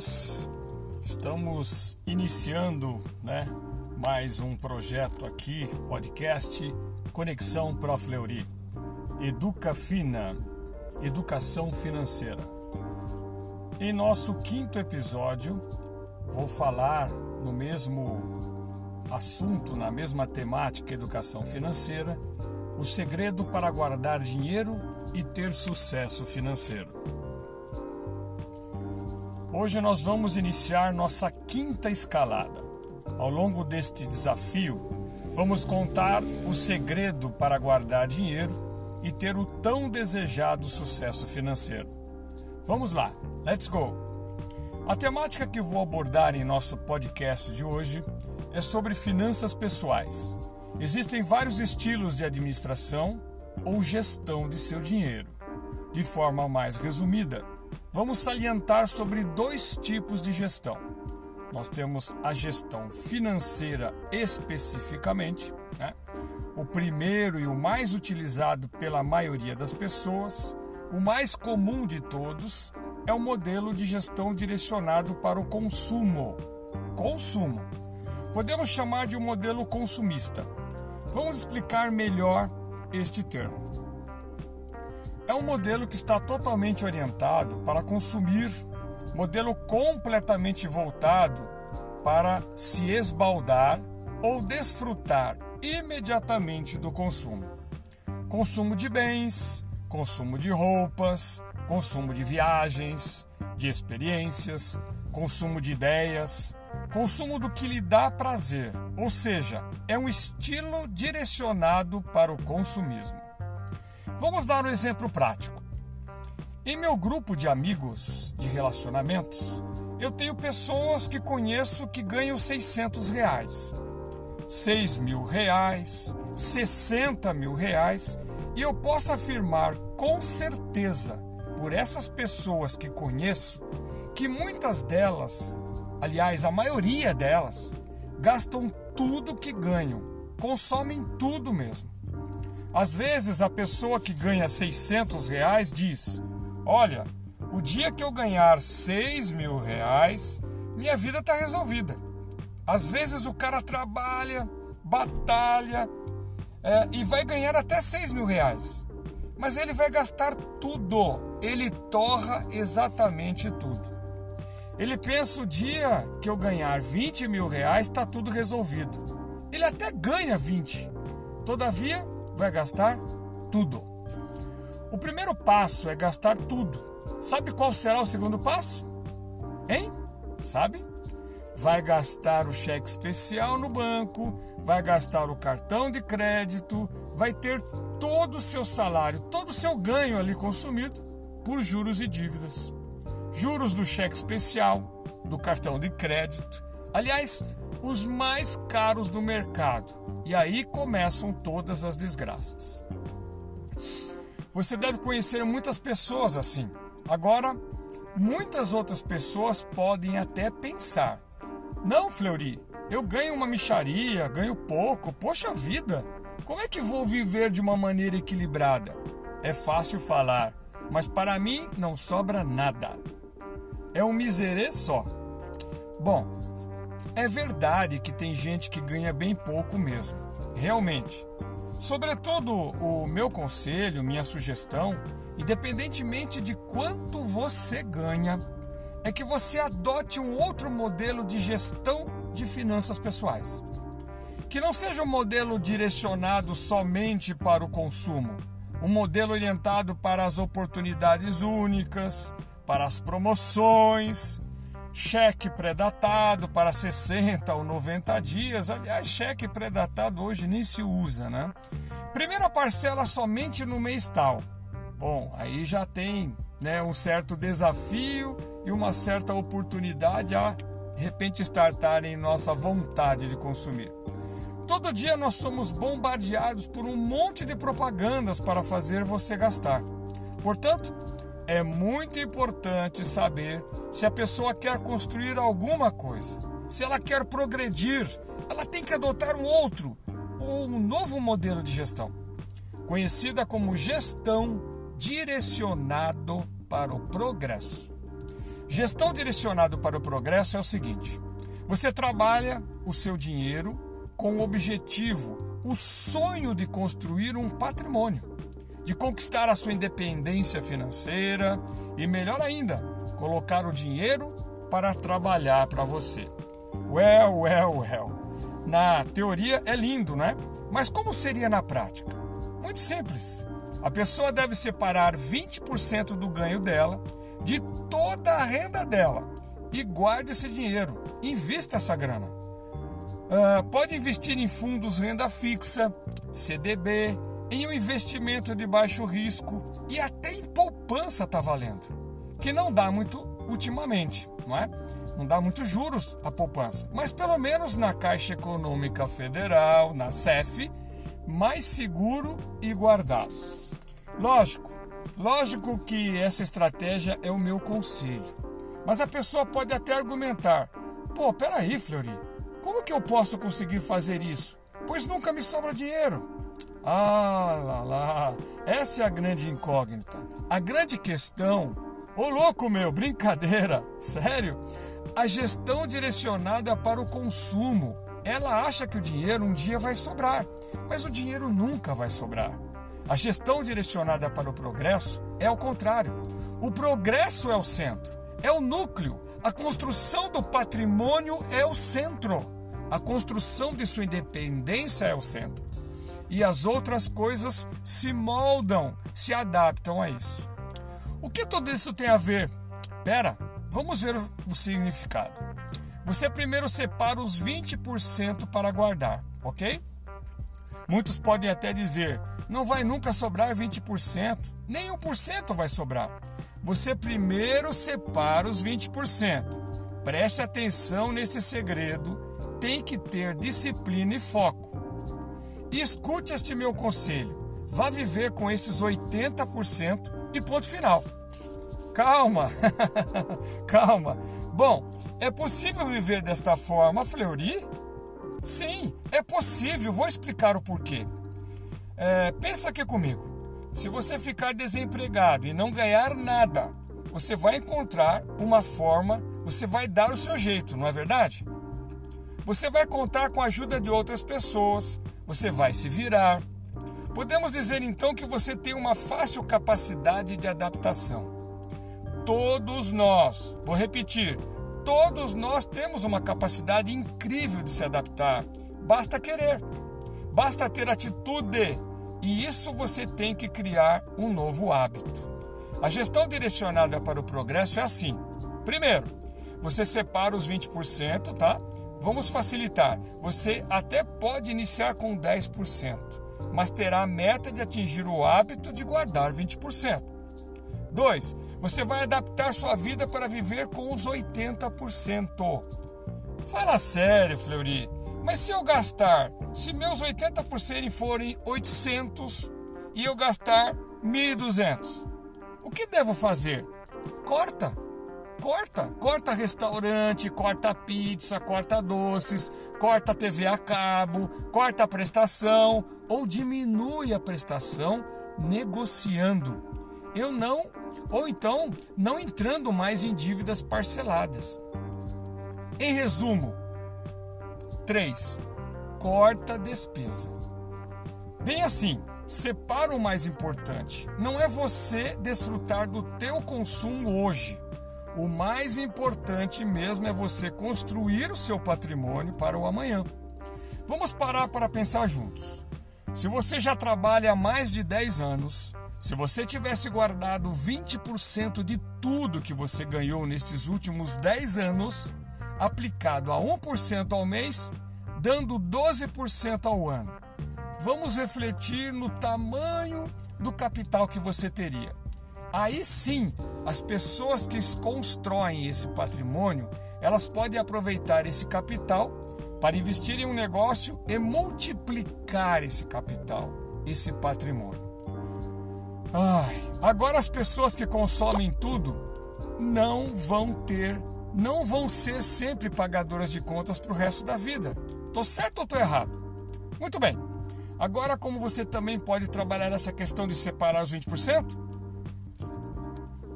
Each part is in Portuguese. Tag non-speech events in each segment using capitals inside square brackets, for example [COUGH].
pessoas, estamos iniciando, né, mais um projeto aqui, podcast Conexão Prof. Leuri. Educa Fina, Educação Financeira. Em nosso quinto episódio, vou falar no mesmo assunto, na mesma temática, educação financeira, o segredo para guardar dinheiro e ter sucesso financeiro. Hoje nós vamos iniciar nossa quinta escalada. Ao longo deste desafio, vamos contar o segredo para guardar dinheiro e ter o tão desejado sucesso financeiro. Vamos lá, let's go! A temática que vou abordar em nosso podcast de hoje é sobre finanças pessoais. Existem vários estilos de administração ou gestão de seu dinheiro. De forma mais resumida, vamos salientar sobre dois tipos de gestão. Nós temos a gestão financeira especificamente, né? o primeiro e o mais utilizado pela maioria das pessoas, o mais comum de todos, é o modelo de gestão direcionado para o consumo. Consumo. Podemos chamar de um modelo consumista. Vamos explicar melhor este termo. É um modelo que está totalmente orientado para consumir, modelo completamente voltado para se esbaldar ou desfrutar imediatamente do consumo. Consumo de bens, consumo de roupas, consumo de viagens, de experiências, consumo de ideias, consumo do que lhe dá prazer, ou seja, é um estilo direcionado para o consumismo. Vamos dar um exemplo prático. Em meu grupo de amigos de relacionamentos, eu tenho pessoas que conheço que ganham 600 reais, 6 mil reais, 60 mil reais, e eu posso afirmar com certeza, por essas pessoas que conheço, que muitas delas aliás, a maioria delas, gastam tudo que ganham, consomem tudo mesmo. Às vezes a pessoa que ganha 600 reais diz: Olha, o dia que eu ganhar 6 mil reais, minha vida está resolvida. Às vezes o cara trabalha, batalha é, e vai ganhar até 6 mil reais. Mas ele vai gastar tudo, ele torra exatamente tudo. Ele pensa o dia que eu ganhar 20 mil reais está tudo resolvido. Ele até ganha 20, todavia vai gastar tudo. O primeiro passo é gastar tudo. Sabe qual será o segundo passo? Hein? Sabe? Vai gastar o cheque especial no banco, vai gastar o cartão de crédito, vai ter todo o seu salário, todo o seu ganho ali consumido por juros e dívidas juros do cheque especial, do cartão de crédito, aliás, os mais caros do mercado. E aí começam todas as desgraças. Você deve conhecer muitas pessoas assim. Agora, muitas outras pessoas podem até pensar: não, Fleury, eu ganho uma micharia, ganho pouco, poxa vida, como é que vou viver de uma maneira equilibrada? É fácil falar, mas para mim não sobra nada é um miserê só. Bom, é verdade que tem gente que ganha bem pouco mesmo, realmente. Sobretudo, o meu conselho, minha sugestão, independentemente de quanto você ganha, é que você adote um outro modelo de gestão de finanças pessoais. Que não seja um modelo direcionado somente para o consumo, um modelo orientado para as oportunidades únicas, para as promoções, cheque pré-datado para 60 ou 90 dias. Aliás, cheque pré-datado hoje nem se usa, né? Primeira parcela somente no mês tal. Bom, aí já tem né, um certo desafio e uma certa oportunidade a de repente startar em nossa vontade de consumir. Todo dia nós somos bombardeados por um monte de propagandas para fazer você gastar. Portanto, é muito importante saber se a pessoa quer construir alguma coisa. Se ela quer progredir, ela tem que adotar um outro ou um novo modelo de gestão, conhecida como gestão direcionado para o progresso. Gestão direcionada para o progresso é o seguinte: você trabalha o seu dinheiro com o objetivo, o sonho de construir um patrimônio, de conquistar a sua independência financeira e, melhor ainda, colocar o dinheiro para trabalhar para você. Well, well, well. Na teoria é lindo, né? Mas como seria na prática? Muito simples. A pessoa deve separar 20% do ganho dela de toda a renda dela e guarde esse dinheiro, invista essa grana. Uh, pode investir em fundos renda fixa, CDB, em um investimento de baixo risco e até em poupança está valendo, que não dá muito ultimamente, não é? Não dá muitos juros a poupança, mas pelo menos na Caixa Econômica Federal, na CEF, mais seguro e guardado. Lógico, lógico que essa estratégia é o meu conselho. Mas a pessoa pode até argumentar: pô, peraí, Fleury, como que eu posso conseguir fazer isso? Pois nunca me sobra dinheiro. Ah, lá, lá, essa é a grande incógnita. A grande questão, ô louco meu, brincadeira, sério? A gestão direcionada para o consumo. Ela acha que o dinheiro um dia vai sobrar, mas o dinheiro nunca vai sobrar. A gestão direcionada para o progresso é o contrário. O progresso é o centro, é o núcleo. A construção do patrimônio é o centro. A construção de sua independência é o centro. E as outras coisas se moldam, se adaptam a isso. O que tudo isso tem a ver? Pera, vamos ver o significado. Você primeiro separa os 20% para guardar, ok? Muitos podem até dizer: não vai nunca sobrar 20%, nem 1% vai sobrar. Você primeiro separa os 20%. Preste atenção nesse segredo, tem que ter disciplina e foco. Escute este meu conselho. Vá viver com esses 80% e ponto final. Calma, [LAUGHS] calma. Bom, é possível viver desta forma, Fleury? Sim, é possível. Vou explicar o porquê. É, pensa aqui comigo. Se você ficar desempregado e não ganhar nada, você vai encontrar uma forma, você vai dar o seu jeito, não é verdade? Você vai contar com a ajuda de outras pessoas, você vai se virar. Podemos dizer então que você tem uma fácil capacidade de adaptação. Todos nós, vou repetir, todos nós temos uma capacidade incrível de se adaptar. Basta querer, basta ter atitude e isso você tem que criar um novo hábito. A gestão direcionada para o progresso é assim: primeiro, você separa os 20%, tá? Vamos facilitar. Você até pode iniciar com 10%, mas terá a meta de atingir o hábito de guardar 20%. 2. Você vai adaptar sua vida para viver com os 80%. Fala sério, Fleury. Mas se eu gastar, se meus 80% forem 800 e eu gastar 1.200, o que devo fazer? Corta, corta, corta restaurante, corta pizza, corta doces, corta TV a cabo, corta a prestação ou diminui a prestação negociando. Eu não, ou então não entrando mais em dívidas parceladas. Em resumo, 3. Corta despesa. Bem assim, separa o mais importante. Não é você desfrutar do teu consumo hoje. O mais importante mesmo é você construir o seu patrimônio para o amanhã. Vamos parar para pensar juntos. Se você já trabalha há mais de 10 anos, se você tivesse guardado 20% de tudo que você ganhou nesses últimos 10 anos, aplicado a 1% ao mês, dando 12% ao ano. Vamos refletir no tamanho do capital que você teria. Aí sim, as pessoas que constroem esse patrimônio, elas podem aproveitar esse capital para investir em um negócio e multiplicar esse capital, esse patrimônio. Ai, agora as pessoas que consomem tudo não vão ter não vão ser sempre pagadoras de contas para o resto da vida. Tô certo ou tô errado? Muito bem. Agora, como você também pode trabalhar essa questão de separar os 20%?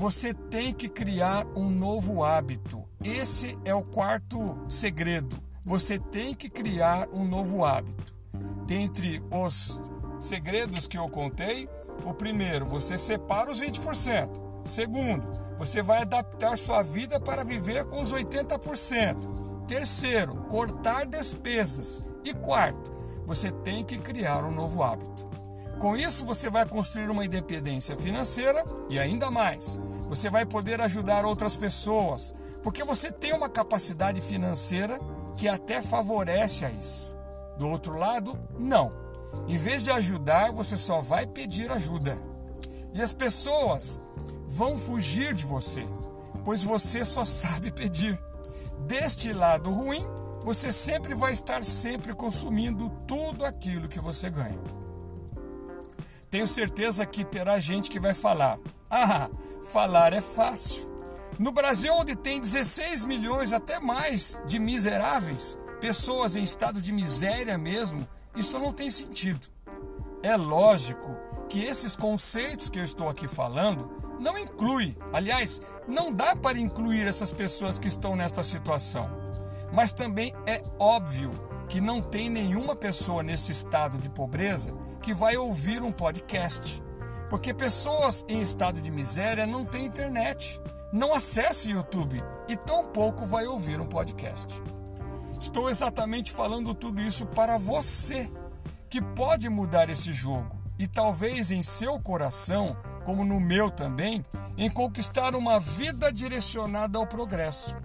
Você tem que criar um novo hábito. Esse é o quarto segredo. Você tem que criar um novo hábito. Dentre os segredos que eu contei, o primeiro, você separa os 20%. Segundo, você vai adaptar sua vida para viver com os 80%. Terceiro, cortar despesas. E quarto, você tem que criar um novo hábito. Com isso, você vai construir uma independência financeira e ainda mais, você vai poder ajudar outras pessoas, porque você tem uma capacidade financeira que até favorece a isso. Do outro lado, não. Em vez de ajudar, você só vai pedir ajuda. E as pessoas vão fugir de você, pois você só [LAUGHS] sabe pedir. Deste lado ruim, você sempre vai estar sempre consumindo tudo aquilo que você ganha. Tenho certeza que terá gente que vai falar: "Ah, falar é fácil". No Brasil, onde tem 16 milhões até mais de miseráveis, pessoas em estado de miséria mesmo, isso não tem sentido. É lógico que esses conceitos que eu estou aqui falando não inclui, aliás, não dá para incluir essas pessoas que estão nesta situação. Mas também é óbvio que não tem nenhuma pessoa nesse estado de pobreza que vai ouvir um podcast. Porque pessoas em estado de miséria não têm internet, não acessam YouTube e tampouco vai ouvir um podcast. Estou exatamente falando tudo isso para você, que pode mudar esse jogo e talvez em seu coração como no meu também, em conquistar uma vida direcionada ao progresso.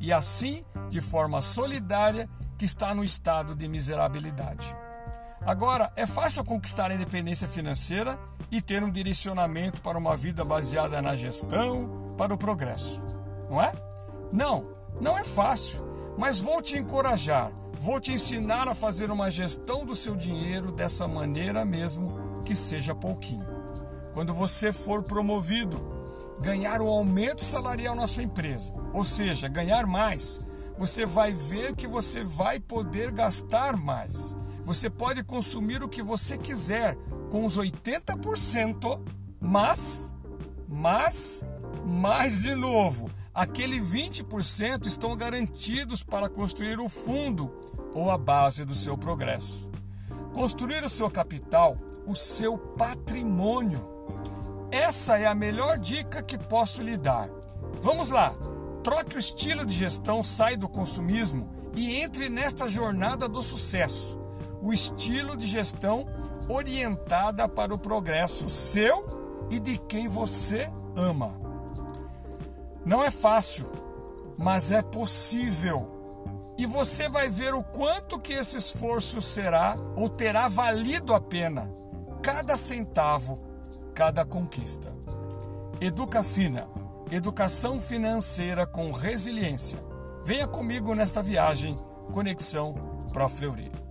E assim, de forma solidária, que está no estado de miserabilidade. Agora, é fácil conquistar a independência financeira e ter um direcionamento para uma vida baseada na gestão, para o progresso, não é? Não, não é fácil, mas vou te encorajar, vou te ensinar a fazer uma gestão do seu dinheiro dessa maneira mesmo que seja pouquinho. Quando você for promovido, ganhar um aumento salarial na sua empresa, ou seja, ganhar mais, você vai ver que você vai poder gastar mais. Você pode consumir o que você quiser com os 80%, mas, mas, mais de novo, aquele 20% estão garantidos para construir o fundo ou a base do seu progresso. Construir o seu capital, o seu patrimônio essa é a melhor dica que posso lhe dar. Vamos lá, troque o estilo de gestão, sai do consumismo e entre nesta jornada do sucesso. O estilo de gestão orientada para o progresso seu e de quem você ama. Não é fácil, mas é possível. E você vai ver o quanto que esse esforço será ou terá valido a pena. Cada centavo cada conquista. Educa Fina, educação financeira com resiliência. Venha comigo nesta viagem Conexão Pro Fleury.